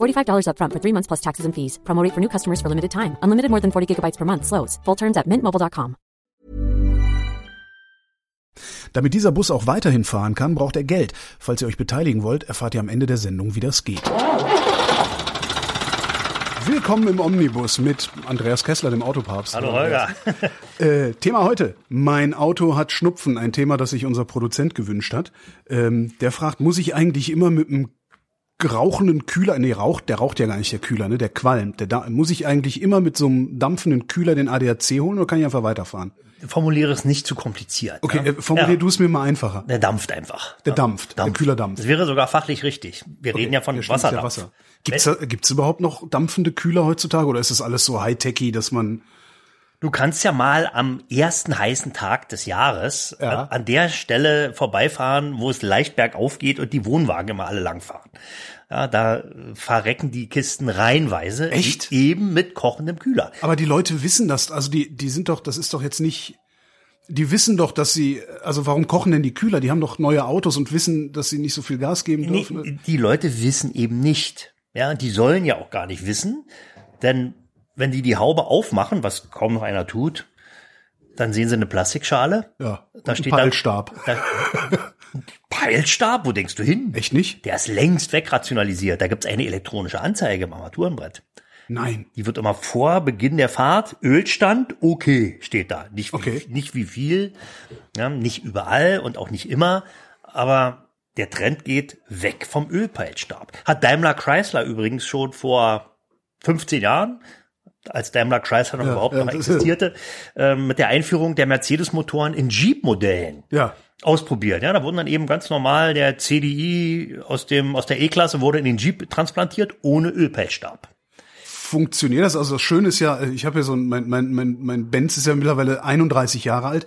$45 upfront for three months plus taxes and fees. Promo rate for new customers for limited time. Unlimited more than 40 gigabytes per month. Slows. Full terms at mintmobile.com. Damit dieser Bus auch weiterhin fahren kann, braucht er Geld. Falls ihr euch beteiligen wollt, erfahrt ihr am Ende der Sendung, wie das geht. Willkommen im Omnibus mit Andreas Kessler, dem Autopapst. Hallo Holger. Äh, Thema heute. Mein Auto hat Schnupfen. Ein Thema, das sich unser Produzent gewünscht hat. Ähm, der fragt, muss ich eigentlich immer mit einem rauchenden Kühler, nee, raucht, der raucht ja gar nicht, der Kühler, ne, der qualmt. Der da, muss ich eigentlich immer mit so einem dampfenden Kühler den ADAC holen oder kann ich einfach weiterfahren? Formuliere es nicht zu kompliziert. Okay, ne? formulier Ja. du es mir mal einfacher. Der dampft einfach. Der dampft, der Kühler dampft. Das wäre sogar fachlich richtig. Wir reden ja von ja Wasserdampf. Wasser. Gibt's, da, gibt's überhaupt noch dampfende Kühler heutzutage oder ist das alles so high-techy, dass man Du kannst ja mal am ersten heißen Tag des Jahres Ja. an, der Stelle vorbeifahren, wo es leicht bergauf geht und die Wohnwagen immer alle langfahren. Ja, da verrecken die Kisten reihenweise. Echt? Eben mit kochendem Kühler. Aber die Leute wissen das, also die, die sind doch, das ist doch jetzt nicht, die wissen doch, dass sie, also warum kochen denn die Kühler? Die haben doch neue Autos und wissen, dass sie nicht so viel Gas geben Nee, dürfen. die Leute wissen eben nicht. Ja, die sollen ja auch gar nicht wissen, denn wenn die die Haube aufmachen, was kaum noch einer tut, dann sehen sie eine Plastikschale. ja, Da ein steht Peilstab. Da, Peilstab, wo denkst du hin? Echt nicht? Der ist längst wegrationalisiert. Da gibt's eine elektronische Anzeige im Armaturenbrett. Nein. Die wird immer vor Beginn der Fahrt, Ölstand, okay, steht da. Nicht wie, Okay. nicht wie viel, ja, nicht überall und auch nicht immer, aber der Trend geht weg vom Ölpeilstab. Hat Daimler Chrysler übrigens schon vor 15 Jahren, als Daimler Chrysler noch Ja, überhaupt ja, noch existierte, ähm, mit der Einführung der Mercedes-Motoren in Jeep-Modellen Ja. ausprobiert. Ja, da wurden dann eben ganz normal der CDI aus dem aus der E-Klasse wurde in den Jeep transplantiert ohne Ölpeilstab. Funktioniert das? Also das Schöne ist ja, ich habe ja so ein, mein, mein, mein, mein Benz ist ja mittlerweile 31 Jahre alt.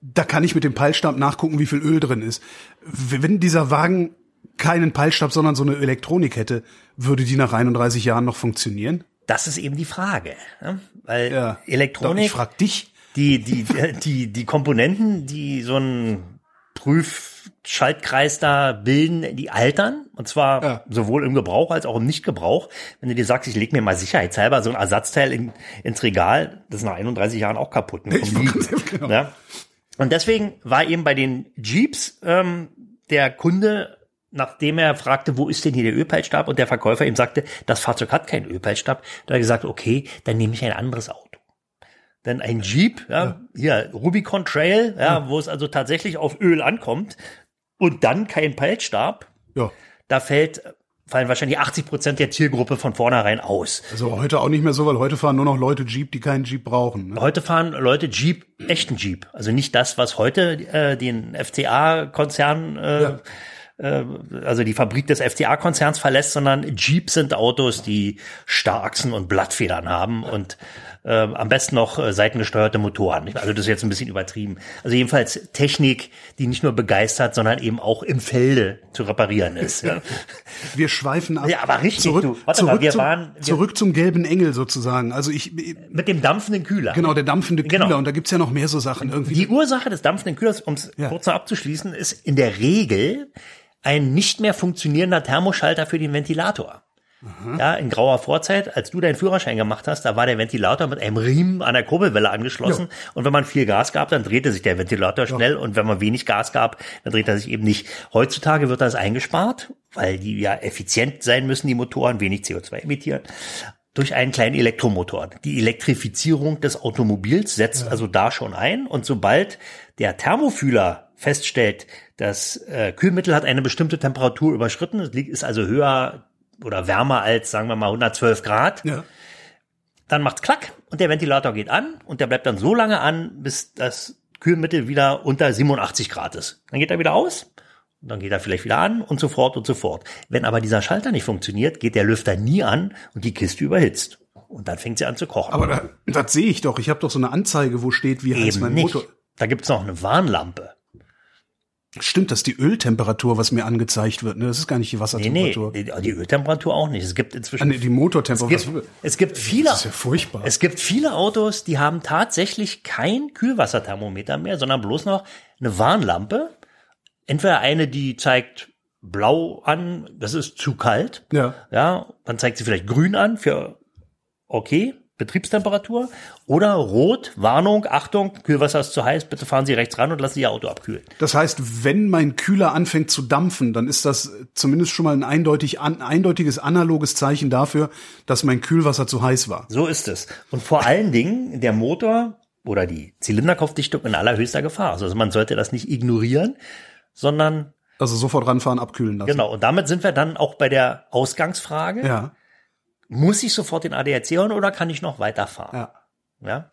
Da kann ich mit dem Peilstab nachgucken, wie viel Öl drin ist. Wenn dieser Wagen keinen Peilstab, sondern so eine Elektronik hätte, würde die nach 31 Jahren noch funktionieren? Das ist eben die Frage, ne? weil Ja. Elektronik, Ich frag dich. die, die, die, die Komponenten, die so ein Prüfschaltkreis da bilden, die altern. Und zwar Ja. sowohl im Gebrauch als auch im Nichtgebrauch. Wenn du dir sagst, ich leg mir mal sicherheitshalber so ein Ersatzteil in, ins Regal, das ist nach 31 Jahren auch kaputt. Ne? Genau. Ja? Und deswegen war eben bei den Jeeps ähm, der Kunde, nachdem er fragte, wo ist denn hier der Ölpeilstab? Und der Verkäufer ihm sagte, das Fahrzeug hat keinen Ölpeilstab. Da hat er gesagt, okay, dann nehme ich ein anderes Auto. Denn ein Jeep, ja, hier, Rubicon Trail, ja, wo es also tatsächlich auf Öl ankommt und dann kein Peilstab, Ja. da fällt, fallen wahrscheinlich 80 Prozent der Zielgruppe von vornherein aus. Also heute auch nicht mehr so, weil heute fahren nur noch Leute Jeep, die keinen Jeep brauchen. Ne? Heute fahren Leute Jeep, echten Jeep. Also nicht das, was heute äh, den FCA-Konzern, äh, Ja. Äh, also die Fabrik des FCA-Konzerns verlässt, sondern Jeep sind Autos, die Starksen und Blattfedern haben und äh, am besten noch äh, seitengesteuerte Motoren. Also das ist jetzt ein bisschen übertrieben. Also jedenfalls Technik, die nicht nur begeistert, sondern eben auch im Felde zu reparieren ist. Ja. Wir schweifen ab. Ja, aber richtig, Zurück, du. Warte zurück, mal, wir zum, waren- wir- zurück zum gelben Engel sozusagen. Also ich, Mit dem dampfenden Kühler. genau, der dampfende Kühler. Genau. Und da gibt's ja noch mehr so Sachen. Irgendwie. Die Ursache des dampfenden Kühlers, um es Ja. kurz noch abzuschließen, ist in der Regel ein nicht mehr funktionierender Thermoschalter für den Ventilator. Ja, in grauer Vorzeit, als du deinen Führerschein gemacht hast, da war der Ventilator mit einem Riemen an der Kurbelwelle angeschlossen. Und wenn man viel Gas gab, dann drehte sich der Ventilator schnell. Und wenn man wenig Gas gab, dann dreht er sich eben nicht. Heutzutage wird das eingespart, weil die ja effizient sein müssen, die Motoren, wenig CO2 emittieren. durch einen kleinen Elektromotor. Die Elektrifizierung des Automobils setzt also da schon ein und sobald der Thermofühler feststellt, das äh, Kühlmittel hat eine bestimmte Temperatur überschritten, es liegt, ist also höher oder wärmer als, sagen wir mal, 112 Grad, Ja. dann macht's klack und der Ventilator geht an und der bleibt dann so lange an, bis das Kühlmittel wieder unter 87 Grad ist. Dann geht er wieder aus und dann geht er vielleicht wieder an und so fort und so fort. Wenn aber dieser Schalter nicht funktioniert, geht der Lüfter nie an und die Kiste überhitzt. Und dann fängt sie an zu kochen. Aber da, das sehe ich doch. Ich habe doch so eine Anzeige, wo steht, wie heißt Eben mein nicht. Motor. Da gibt's noch eine Warnlampe. Stimmt, das ist die Öltemperatur, was mir angezeigt wird. Ne? Das ist gar nicht die Nee, nee, Wassertemperatur. die, Öltemperatur auch nicht. Es gibt Ah, inzwischen nee, die Motortemperatur. gibt, es gibt viele, Das ist ja furchtbar. es gibt viele Autos, die haben tatsächlich kein Kühlwasserthermometer mehr, sondern bloß noch eine Warnlampe. Entweder eine, die zeigt blau an, das ist zu kalt. Ja. Ja, dann zeigt sie vielleicht grün an für okay, Betriebstemperatur. Oder rot, Warnung, Achtung, Kühlwasser ist zu heiß, bitte fahren Sie rechts ran und lassen Sie Ihr Auto abkühlen. Das heißt, wenn mein Kühler anfängt zu dampfen, dann ist das zumindest schon mal ein eindeutig, an, eindeutiges analoges Zeichen dafür, dass mein Kühlwasser zu heiß war. So ist es. Und vor allen Dingen der Motor oder die Zylinderkopfdichtung in allerhöchster Gefahr. Also man sollte das nicht ignorieren, sondern Also sofort ranfahren, abkühlen lassen. genau. Und damit sind wir dann auch bei der Ausgangsfrage. Ja, Muss ich sofort den ADAC holen oder kann ich noch weiterfahren? ja. Ja.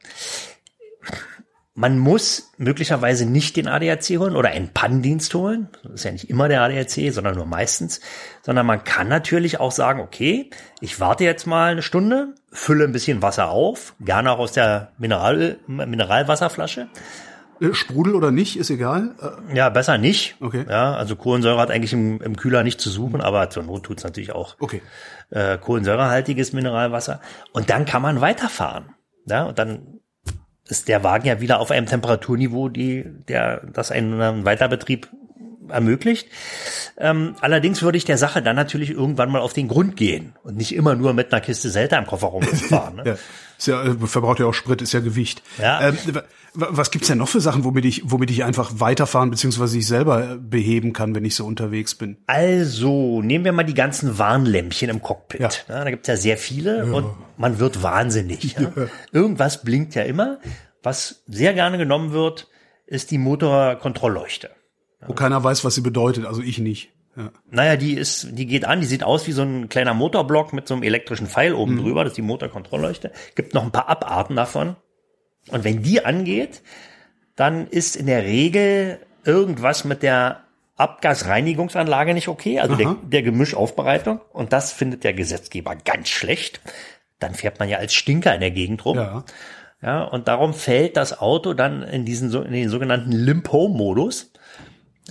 Man muss möglicherweise nicht den ADAC holen oder einen Pannendienst holen. Das ist ja nicht immer der ADAC, sondern nur meistens. Sondern man kann natürlich auch sagen, okay, ich warte jetzt mal eine Stunde, fülle ein bisschen Wasser auf, gerne auch aus der Mineral, Mineralwasserflasche. Äh, Sprudel oder nicht, ist egal. Äh, Ja, besser nicht. Okay. Ja, also Kohlensäure hat eigentlich im, im Kühler nicht zu suchen, aber zur Not tut's natürlich auch Okay. äh, kohlensäurehaltiges Mineralwasser. Und dann kann man weiterfahren. Ja, und dann ist der Wagen ja wieder auf einem Temperaturniveau, die, der, das einen Weiterbetrieb ermöglicht. Ähm, allerdings würde ich der Sache dann natürlich irgendwann mal auf den Grund gehen und nicht immer nur mit einer Kiste Selter im Kofferraum fahren. Ne? Ja. Ist ja, äh, verbraucht ja auch Sprit, ist ja Gewicht. Ja. Ähm, wa- was gibt's denn noch für Sachen, womit ich, womit ich einfach weiterfahren beziehungsweise ich selber äh, beheben kann, wenn ich so unterwegs bin? Also, nehmen wir mal die ganzen Warnlämpchen im Cockpit. Ja. da gibt's ja sehr viele und man wird wahnsinnig. Ja. Irgendwas blinkt ja immer. Was sehr gerne genommen wird, ist die Motorkontrollleuchte. Wo keiner weiß, was sie bedeutet, also ich nicht. Ja. Naja, die ist, die geht an, die sieht aus wie so ein kleiner Motorblock mit so einem elektrischen Pfeil oben drüber, das ist die Motorkontrollleuchte. Gibt noch ein paar Abarten davon. Und wenn die angeht, dann ist in der Regel irgendwas mit der Abgasreinigungsanlage nicht okay, also der, der Gemischaufbereitung. Und das findet der Gesetzgeber ganz schlecht. Dann fährt man ja als Stinker in der Gegend rum. Ja. Ja, und darum fällt das Auto dann in diesen in den sogenannten Limp-Home-Modus.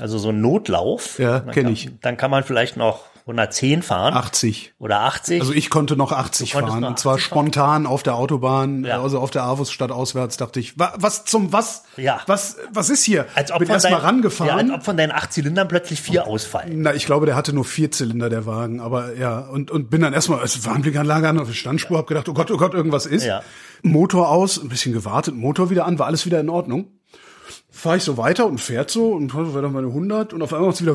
Also so ein Notlauf. Ja, Dann kenn kann- ich. Dann kann man vielleicht noch 110 fahren 80. oder 80. Also ich konnte noch 80 Du konntest fahren noch und zwar 80 fahren? spontan auf der Autobahn, Ja. also auf der Avus statt auswärts dachte ich, wa, was zum was? Ja. Was was ist hier? als ob Bin von erst mal deinen- Ja, rangefahren. als ob von deinen acht Zylindern plötzlich vier ausfallen. Na, ich glaube, der hatte nur vier Zylinder, der Wagen. Aber ja, und, und bin dann erstmal als Warnblickanlage an auf der Standspur, hab gedacht, oh Gott, oh Gott, irgendwas ist. Ja. Motor aus, ein bisschen gewartet, Motor wieder an, war alles wieder in Ordnung. Fahre ich so weiter und fährt so und war dann meine 100 und auf einmal macht's wieder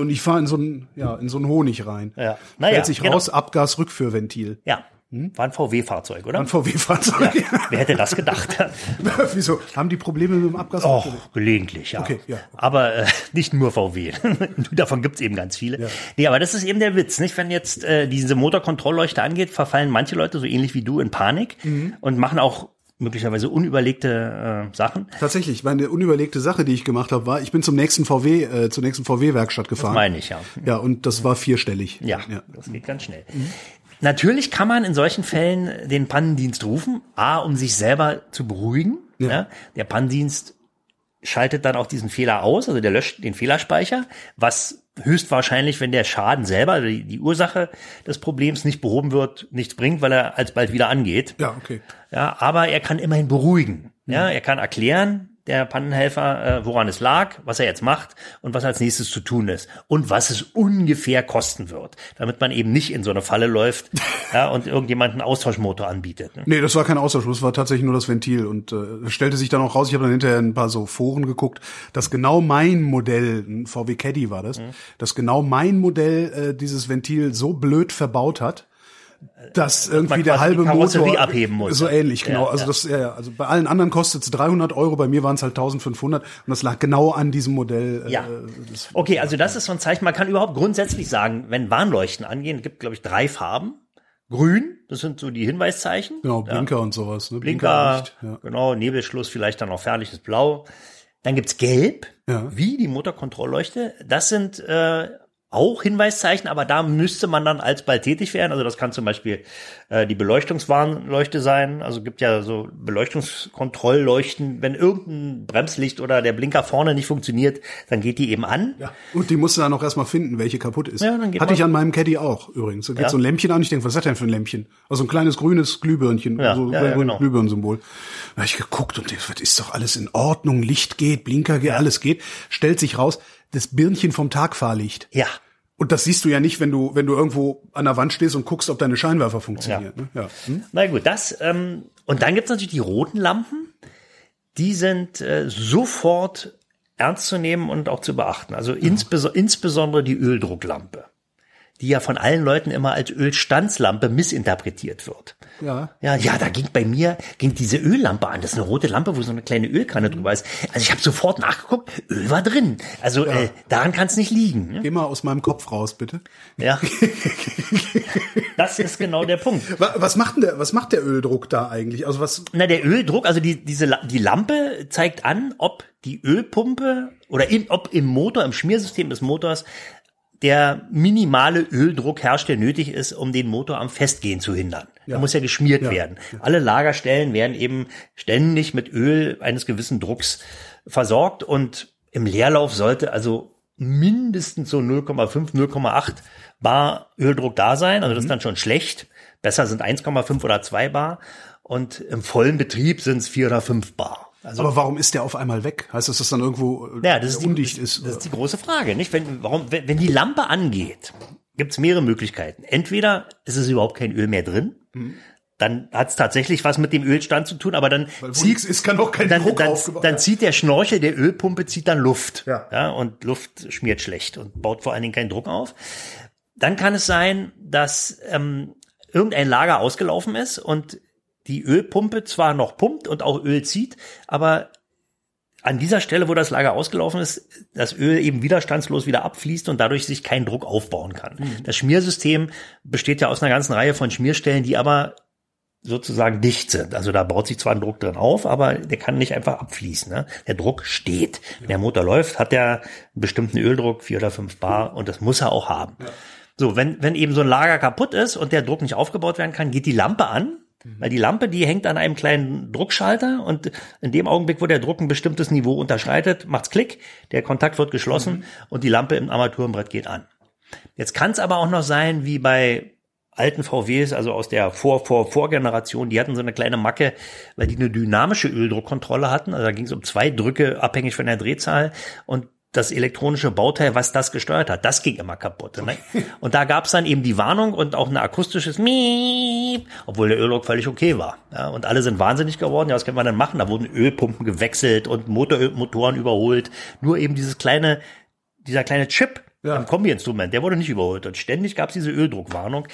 und ich fahre in so einen ja in so einen Honig rein. Ja. Naja, Stellt sich genau. raus, Abgasrückführventil. Ja, war ein VW-Fahrzeug, oder? Ein VW-Fahrzeug. Wer hätte das gedacht? Wieso? Haben die Probleme mit dem Abgas? Och, gelegentlich, ja. Okay, ja. Aber äh, nicht nur VW. Davon gibt's eben ganz viele. Nee, aber das ist eben der Witz, nicht? Wenn jetzt äh, diese Motorkontrollleuchte angeht, verfallen manche Leute so ähnlich wie du in Panik Mhm. und machen auch möglicherweise unüberlegte äh, Sachen. Tatsächlich, meine unüberlegte Sache, die ich gemacht habe, war, ich bin zum nächsten VW, äh, zur nächsten VW-Werkstatt gefahren. Meine ich, ja. Ja, und das war vierstellig. Ja, das geht ganz schnell. Natürlich kann man in solchen Fällen den Pannendienst rufen, a, um sich selber zu beruhigen. Ja. Der Pannendienst schaltet dann auch diesen Fehler aus, also der löscht den Fehlerspeicher, was höchstwahrscheinlich, wenn der Schaden selber, also die, die Ursache des Problems nicht behoben wird, nichts bringt, weil er alsbald wieder angeht. Ja, okay. Ja, aber er kann immerhin beruhigen. Ja, er kann erklären, der Pannenhelfer, äh, woran es lag, was er jetzt macht und was als nächstes zu tun ist und was es ungefähr kosten wird, damit man eben nicht in so eine Falle läuft ja, und irgendjemand einen Austauschmotor anbietet. Ne? Nee, das war kein Austausch, das war tatsächlich nur das Ventil und äh, stellte sich dann auch raus, ich habe dann hinterher ein paar so Foren geguckt, dass genau mein Modell, ein VW Caddy war das, dass genau mein Modell äh, dieses Ventil so blöd verbaut hat, dass irgendwie der halbe Motor abheben muss. so ähnlich genau Ja, also ja. das ja, ja also bei allen anderen kostet es 300 Euro bei mir waren es halt 1500 und das lag genau an diesem Modell äh, Ja. das, Okay, also das ist so ein Zeichen. Man kann überhaupt grundsätzlich sagen, wenn Warnleuchten angehen, es gibt, glaube ich, drei Farben. Grün, das sind so die Hinweiszeichen. genau Blinker und sowas ne? Blinker, ja. genau, Nebelschluss, vielleicht dann noch fährliches Blau. Dann gibt's Gelb, Ja. wie die Motorkontrollleuchte. Das sind äh, auch Hinweiszeichen, aber da müsste man dann alsbald tätig werden. Also das kann zum Beispiel äh, die Beleuchtungswarnleuchte sein. Also gibt ja so Beleuchtungskontrollleuchten. Wenn irgendein Bremslicht oder der Blinker vorne nicht funktioniert, dann geht die eben an. Ja. Und die musst du dann auch erstmal finden, welche kaputt ist. Ja, dann geht Hatte ich an meinem Caddy auch übrigens. Da geht Ja. so ein Lämpchen an. Ich denke, was ist das denn für ein Lämpchen? Also ein kleines grünes Glühbirnchen. Ja, so ja, ein ja, grünes genau. Glühbirnensymbol. Da habe ich geguckt und das ist doch alles in Ordnung. Licht geht, Blinker geht, alles geht. Stellt sich raus, das Birnchen vom Tagfahrlicht. Ja, Und das siehst du ja nicht, wenn du, wenn du irgendwo an der Wand stehst und guckst, ob deine Scheinwerfer funktionieren. Ne? Ja. Hm? Na gut, das. Ähm, und dann gibt's natürlich die roten Lampen. Die sind äh, sofort ernst zu nehmen und auch zu beachten. Also insbes insbesondere die Öldrucklampe, die ja von allen Leuten immer als Ölstandslampe missinterpretiert wird. Ja. Ja, ja, da ging bei mir ging diese Öllampe an. Das ist eine rote Lampe, wo so eine kleine Ölkanne drüber ist. Also ich habe sofort nachgeguckt, Öl war drin. Also äh, daran kann es nicht liegen. ne? Geh mal aus meinem Kopf raus, bitte. Ja, das ist genau der Punkt. Wa- Was macht denn der, was macht der Öldruck da eigentlich? Also was, Na, der Öldruck, also die, diese, die Lampe zeigt an, ob die Ölpumpe oder in, ob im Motor, im Schmiersystem des Motors der minimale Öldruck herrscht, der nötig ist, um den Motor am Festgehen zu hindern. Der muss ja geschmiert werden. Alle Lagerstellen werden eben ständig mit Öl eines gewissen Drucks versorgt und im Leerlauf sollte also mindestens so 0,5, 0,8 Bar Öldruck da sein. Also das ist dann schon schlecht. Besser sind 1,5 oder 2 Bar. Und im vollen Betrieb sind es 4 oder 5 Bar. Also aber warum ist der auf einmal weg? Heißt das, dass das dann irgendwo ja, das ist, die, undicht das, ist? das ist die große Frage, nicht? Wenn, warum, wenn, wenn die Lampe angeht, gibt es mehrere Möglichkeiten. Entweder ist es überhaupt kein Öl mehr drin, dann hat es tatsächlich was mit dem Ölstand zu tun, aber dann zieht, ist, kann auch kein dann, Druck dann, aufgebaut dann zieht der Schnorchel der Ölpumpe zieht dann Luft. Ja. und Luft schmiert schlecht und baut vor allen Dingen keinen Druck auf. Dann kann es sein, dass ähm, irgendein Lager ausgelaufen ist und die Ölpumpe zwar noch pumpt und auch Öl zieht, aber an dieser Stelle, wo das Lager ausgelaufen ist, das Öl eben widerstandslos wieder abfließt und dadurch sich kein Druck aufbauen kann. Das Schmiersystem besteht ja aus einer ganzen Reihe von Schmierstellen, die aber sozusagen dicht sind. Also da baut sich zwar ein Druck drin auf, aber der kann nicht einfach abfließen. Ne? Der Druck steht. Wenn der Motor läuft, hat er einen bestimmten Öldruck, vier oder fünf Bar, und das muss er auch haben. So, wenn, wenn eben so ein Lager kaputt ist und der Druck nicht aufgebaut werden kann, geht die Lampe an, weil die Lampe, die hängt an einem kleinen Druckschalter und in dem Augenblick, wo der Druck ein bestimmtes Niveau unterschreitet, macht's Klick, der Kontakt wird geschlossen und die Lampe im Armaturenbrett geht an. Jetzt kann es aber auch noch sein, wie bei alten VWs, also aus der Vor Vor Vorgeneration, die hatten so eine kleine Macke, weil die eine dynamische Öldruckkontrolle hatten. Also da ging es um zwei Drücke abhängig von der Drehzahl und das elektronische Bauteil, was das gesteuert hat, das ging immer kaputt. Ne? Und da gab es dann eben die Warnung und auch ein akustisches Miep, obwohl der Öldruck völlig okay war. Ja, und alle sind wahnsinnig geworden. Ja, was können wir denn machen? Da wurden Ölpumpen gewechselt und Motor Motoren überholt. Nur eben dieses kleine, dieser kleine Chip Ja. am Kombi-Instrument, der wurde nicht überholt. Und ständig gab es diese Öldruckwarnung.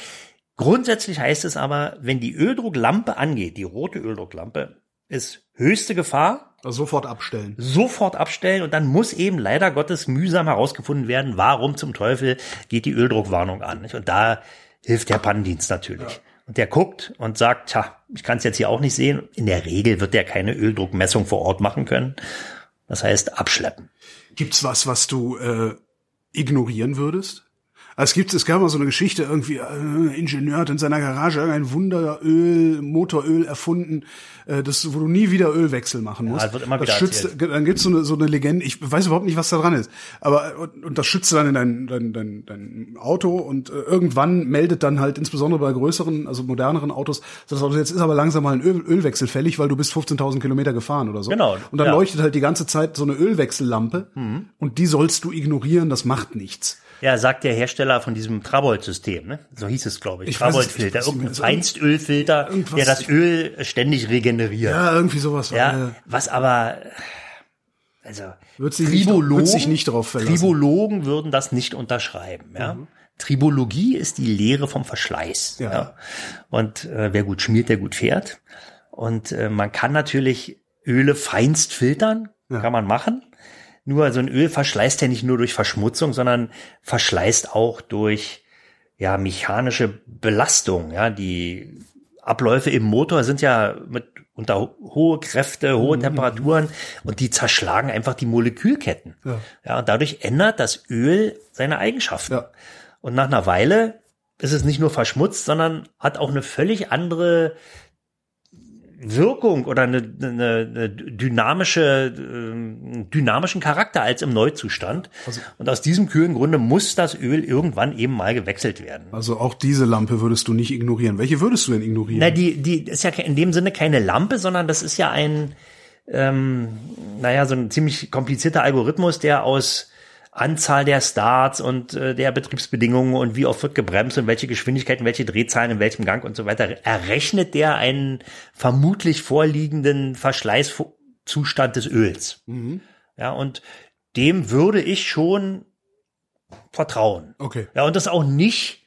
Grundsätzlich heißt es aber, wenn die Öldrucklampe angeht, die rote Öldrucklampe, ist höchste Gefahr, Also sofort abstellen. sofort abstellen und dann muss eben leider Gottes mühsam herausgefunden werden, warum zum Teufel geht die Öldruckwarnung an. Nicht? Und da hilft der Pannendienst natürlich. Und der guckt und sagt, tja, ich kann es jetzt hier auch nicht sehen. In der Regel wird der keine Öldruckmessung vor Ort machen können. Das heißt, abschleppen. Gibt's was, was du äh, ignorieren würdest? Also es gibt, es gab mal so eine Geschichte, irgendwie äh, ein Ingenieur hat in seiner Garage irgendein Wunderöl, Motoröl erfunden, äh, das, wo du nie wieder Ölwechsel machen musst. das wird immer das wieder schützt, erzählt. Dann gibt's so eine, so eine Legende, ich weiß überhaupt nicht, was da dran ist, aber und, und das schützt dann in dein, dein, dein, dein Auto und äh, irgendwann meldet dann halt insbesondere bei größeren, also moderneren Autos, das Auto jetzt ist aber langsam mal ein Öl, Ölwechsel fällig, weil du bist 15.000 Kilometer gefahren oder so. Genau, Und dann ja. leuchtet halt die ganze Zeit so eine Ölwechsellampe und die sollst du ignorieren, das macht nichts. Ja, sagt der Hersteller von diesem Trabold-System, ne? So hieß es, glaube ich. Ich nicht, irgendein Feinstölfilter, der das Öl ständig regeneriert. Ja, irgendwie sowas. Ja, äh, was aber, also, Wird sich nicht- wird sich nicht drauf verlassen. Tribologen würden das nicht unterschreiben, ja. Mhm. Tribologie ist die Lehre vom Verschleiß. Ja. Und äh, wer gut schmiert, der gut fährt. Und äh, man kann natürlich Öle feinst filtern, Ja. kann man machen. Nur so ein Öl verschleißt ja nicht nur durch Verschmutzung, sondern verschleißt auch durch ja mechanische Belastung. Ja, die Abläufe im Motor sind ja mit unter ho- hohe Kräfte, hohe Mhm. Temperaturen und die zerschlagen einfach die Molekülketten. Ja. Ja, und dadurch ändert das Öl seine Eigenschaften. Ja. Und nach einer Weile ist es nicht nur verschmutzt, sondern hat auch eine völlig andere Wirkung oder eine, eine, eine dynamische, ähm, dynamischen Charakter als im Neuzustand. und aus diesem kühlen Grunde muss das Öl irgendwann eben mal gewechselt werden. Also auch diese Lampe würdest du nicht ignorieren. Welche würdest du denn ignorieren? Na, die, die ist ja in dem Sinne keine Lampe, sondern das ist ja ein, ähm, naja, so ein ziemlich komplizierter Algorithmus, der aus Anzahl der Starts und äh, der Betriebsbedingungen und wie oft wird gebremst und welche Geschwindigkeiten, welche Drehzahlen in welchem Gang und so weiter, errechnet der einen vermutlich vorliegenden Verschleißzustand des Öls. Ja, und dem würde ich schon vertrauen. Okay. Ja, und das auch nicht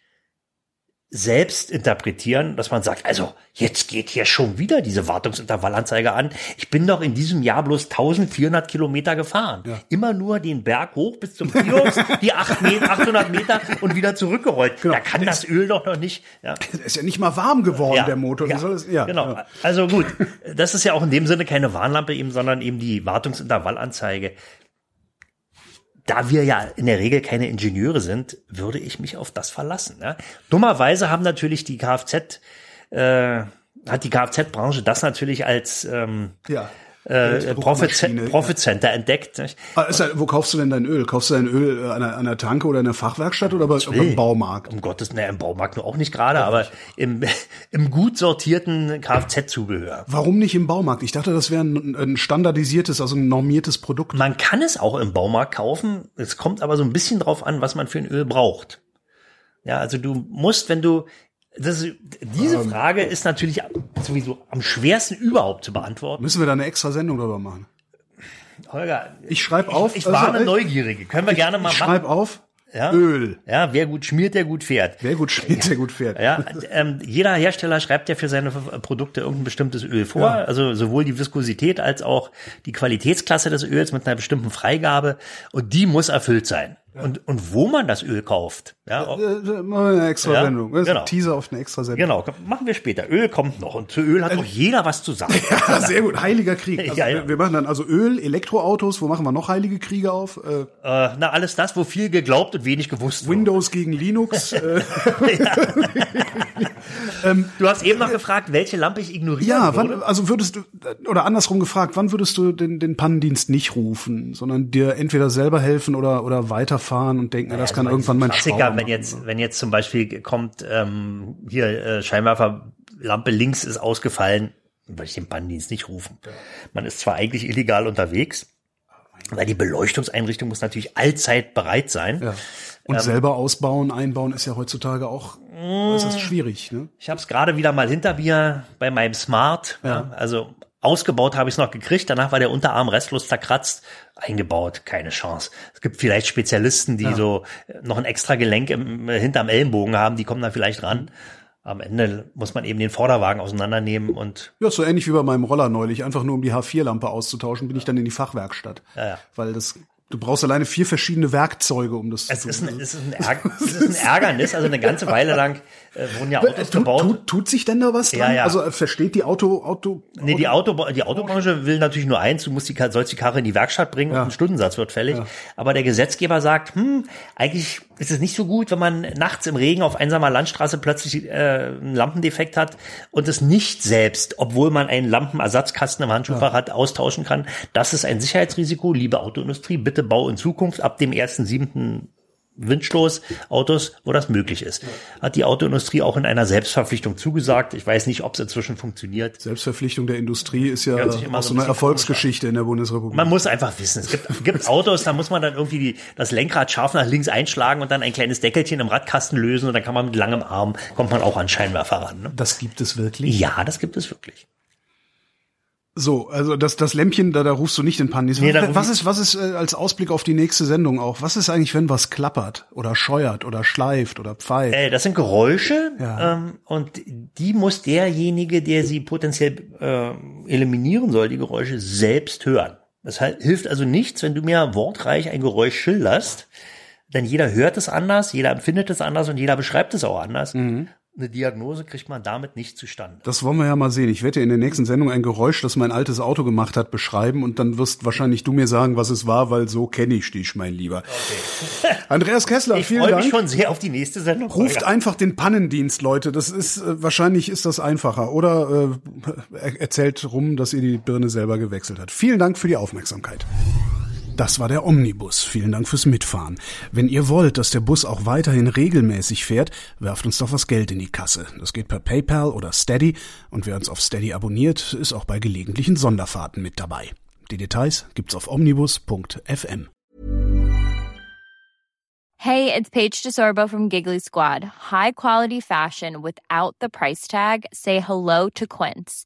selbst interpretieren, dass man sagt, also jetzt geht hier schon wieder diese Wartungsintervallanzeige an. Ich bin doch in diesem Jahr bloß 1400 Kilometer gefahren. Ja. Immer nur den Berg hoch bis zum Kiosk, die 8 Meter, 800 Meter und wieder zurückgerollt. Genau. Da kann das Öl doch noch nicht. Ja. Der ist ja nicht mal warm geworden, der Motor. Ja, das, ja, genau. Ja. Also gut, das ist ja auch in dem Sinne keine Warnlampe eben, sondern eben die Wartungsintervallanzeige. Da wir ja in der Regel keine Ingenieure sind, würde ich mich auf das verlassen. Ja. Dummerweise haben natürlich die Kfz, äh, hat die Kfz-Branche das natürlich als ähm, ja. Äh, Profit, Profit Center entdeckt. Nicht? Ah, ist ja, wo kaufst du denn dein Öl? Kaufst du dein Öl äh, an einer, an einer Tanke oder in einer Fachwerkstatt oder bei, beim Baumarkt? Um Gottes, naja, im Baumarkt nur auch nicht gerade, aber im, im gut sortierten Kfz-Zubehör. Warum nicht im Baumarkt? Ich dachte, das wäre ein, ein standardisiertes, also ein normiertes Produkt. Man kann es auch im Baumarkt kaufen. Es kommt aber so ein bisschen drauf an, was man für ein Öl braucht. Ja, also du musst, wenn du das, ist- diese Ähm. Frage ist natürlich sowieso am schwersten überhaupt zu beantworten. Müssen wir da eine extra Sendung drüber machen? Holger, Ich schreib auf. Ich, ich warne also, Neugierige. Können wir gerne mal Ich machen. schreib auf. Ja? Öl. Ja, wer gut schmiert, der gut fährt. Wer gut schmiert, der gut fährt. Ja, ähm, jeder Hersteller schreibt ja für seine F- Produkte irgendein bestimmtes Öl vor. Ja. Also sowohl die Viskosität als auch die Qualitätsklasse des Öls mit einer bestimmten Freigabe. Und die muss erfüllt sein. Und, und wo man das Öl kauft. Ja, ob- Äh, äh, eine extra Ja, Sendung. Das ist genau. ein Teaser auf eine extra Sendung. genau, machen wir später. Öl kommt noch. Und zu Öl hat auch jeder was zu sagen. Ja, sehr gut. Heiliger Krieg. Also Ja, ja. Wir, machen dann also Öl, Elektroautos. Wo machen wir noch heilige Kriege auf? Äh, äh, na, alles das, wo viel geglaubt und wenig gewusst wurde. Windows gegen Linux. äh, Du hast eben noch gefragt, welche Lampe ich ignorieren ja, würde. wann, also würdest du, oder andersrum gefragt, wann würdest du den, den Pannendienst nicht rufen, sondern dir entweder selber helfen oder, oder weiterfahren und denken, das kann irgendwann mein Klassiker, wenn machen. jetzt, wenn jetzt zum Beispiel kommt, ähm, hier äh, Scheinwerferlampe links ist ausgefallen, dann würde ich den Banndienst nicht rufen. Man ist zwar eigentlich illegal unterwegs, weil die Beleuchtungseinrichtung muss natürlich allzeit bereit sein. Ja. Ähm, Und selber ausbauen, einbauen ist ja heutzutage auch äußerst schwierig. Ne? Ich habe es gerade wieder mal hinter mir bei meinem Smart. Ja. also ausgebaut habe ich es noch gekriegt. Danach war der Unterarm restlos zerkratzt. Eingebaut, keine Chance. Es gibt vielleicht Spezialisten, die so äh, noch ein extra Gelenk im, hinterm Ellenbogen haben. Die kommen da vielleicht ran. Am Ende muss man eben den Vorderwagen auseinandernehmen und Ja, so ähnlich wie bei meinem Roller neulich. Einfach nur um die H4-Lampe auszutauschen, bin ich dann in die Fachwerkstatt. Ja, ja. Weil das, du brauchst alleine vier verschiedene Werkzeuge, um das es zu ist tun. ein, es ist ein, Ärger, es ist ein Ärgernis. Also eine ganze Weile lang äh, wurden ja Autos tut, gebaut. tut, tut sich denn da was dran? Ja, ja. Also äh, versteht die Auto, Auto, Nee, die, Auto, die Autobranche will natürlich nur eins, du musst die, sollst die Karre in die Werkstatt bringen und ein Stundensatz wird fällig. Aber der Gesetzgeber sagt, hm, eigentlich ist es nicht so gut, wenn man nachts im Regen auf einsamer Landstraße plötzlich äh, einen Lampendefekt hat und es nicht selbst, obwohl man einen Lampenersatzkasten im Handschuhfach hat, austauschen kann. Das ist ein Sicherheitsrisiko. Liebe Autoindustrie, bitte bau in Zukunft ab dem 1.7. Windstoß Autos, wo das möglich ist. Hat die Autoindustrie auch in einer Selbstverpflichtung zugesagt. Ich weiß nicht, ob es inzwischen funktioniert. Selbstverpflichtung der Industrie ist ja auch so so ein eine Erfolgsgeschichte in der Bundesrepublik. Man muss einfach wissen, es gibt, gibt Autos, da muss man dann irgendwie die, das Lenkrad scharf nach links einschlagen und dann ein kleines Deckelchen im Radkasten lösen und dann kann man mit langem Arm, kommt man auch an Scheinwerfer ran. Ne? das gibt es wirklich. Ja, das gibt es wirklich. So, also das, das Lämpchen, da, da rufst du nicht in Panik. Nee, was ist, was ist äh, als Ausblick auf die nächste Sendung auch? Was ist eigentlich, wenn was klappert oder scheuert oder schleift oder pfeift? Äh, das sind Geräusche Ja. ähm, und die muss derjenige, der sie potenziell äh, eliminieren soll, die Geräusche selbst hören. Das hilft also nichts, wenn du mir wortreich ein Geräusch schilderst, denn jeder hört es anders, jeder empfindet es anders und jeder beschreibt es auch anders. Mhm. Eine Diagnose kriegt man damit nicht zustande. Das wollen wir ja mal sehen. Ich werde dir in der nächsten Sendung ein Geräusch, das mein altes Auto gemacht hat, beschreiben und dann wirst wahrscheinlich du mir sagen, was es war, weil so kenne ich dich, mein Lieber. Andreas Kessler, Ich vielen freue Dank. mich schon sehr auf die nächste Sendung. Ruft Holger. einfach den Pannendienst, Leute. Das ist äh, wahrscheinlich ist das einfacher. Oder äh, er erzählt rum, dass ihr die Birne selber gewechselt hat. Vielen Dank für die Aufmerksamkeit. Das war der Omnibus. Vielen Dank fürs Mitfahren. Wenn ihr wollt, dass der Bus auch weiterhin regelmäßig fährt, werft uns doch was Geld in die Kasse. Das geht per PayPal oder Steady. Und wer uns auf Steady abonniert, ist auch bei gelegentlichen Sonderfahrten mit dabei. Die Details gibt's auf omnibus.fm. Hey, it's Paige DeSorbo from Giggly Squad. High quality fashion without the price tag. Say hello to Quince.